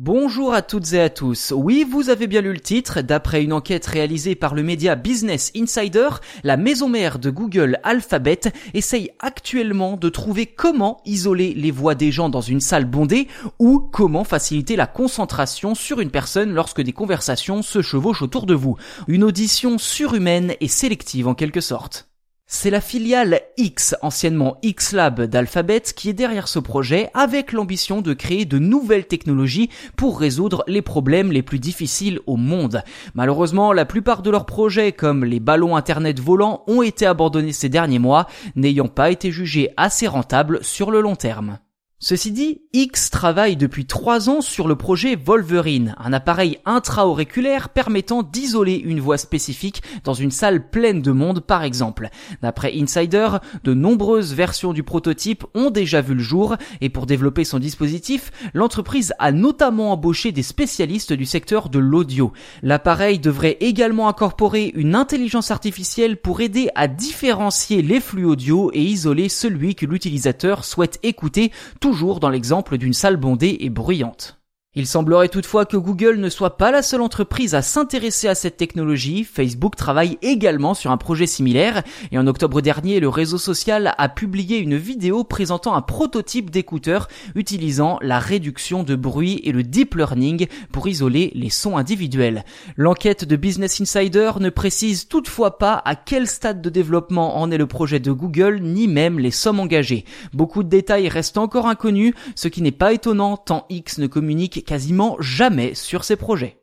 Bonjour à toutes et à tous. Oui, vous avez bien lu le titre. D'après une enquête réalisée par le média Business Insider, la maison mère de Google Alphabet essaye actuellement de trouver comment isoler les voix des gens dans une salle bondée ou comment faciliter la concentration sur une personne lorsque des conversations se chevauchent autour de vous. Une audition surhumaine et sélective en quelque sorte. C'est la filiale X, anciennement X-Lab d'Alphabet, qui est derrière ce projet avec l'ambition de créer de nouvelles technologies pour résoudre les problèmes les plus difficiles au monde. Malheureusement, la plupart de leurs projets, comme les ballons Internet volants, ont été abandonnés ces derniers mois, n'ayant pas été jugés assez rentables sur le long terme. Ceci dit, X travaille depuis trois ans sur le projet Wolverine, un appareil intra-auriculaire permettant d'isoler une voix spécifique dans une salle pleine de monde par exemple. D'après Insider, de nombreuses versions du prototype ont déjà vu le jour et pour développer son dispositif, l'entreprise a notamment embauché des spécialistes du secteur de l'audio. L'appareil devrait également incorporer une intelligence artificielle pour aider à différencier les flux audio et isoler celui que l'utilisateur souhaite écouter toujours dans l'exemple d'une salle bondée et bruyante. Il semblerait toutefois que Google ne soit pas la seule entreprise à s'intéresser à cette technologie. Facebook travaille également sur un projet similaire et en octobre dernier, le réseau social a publié une vidéo présentant un prototype d'écouteur utilisant la réduction de bruit et le deep learning pour isoler les sons individuels. L'enquête de Business Insider ne précise toutefois pas à quel stade de développement en est le projet de Google ni même les sommes engagées. Beaucoup de détails restent encore inconnus, ce qui n'est pas étonnant tant X ne communique quasiment jamais sur ses projets.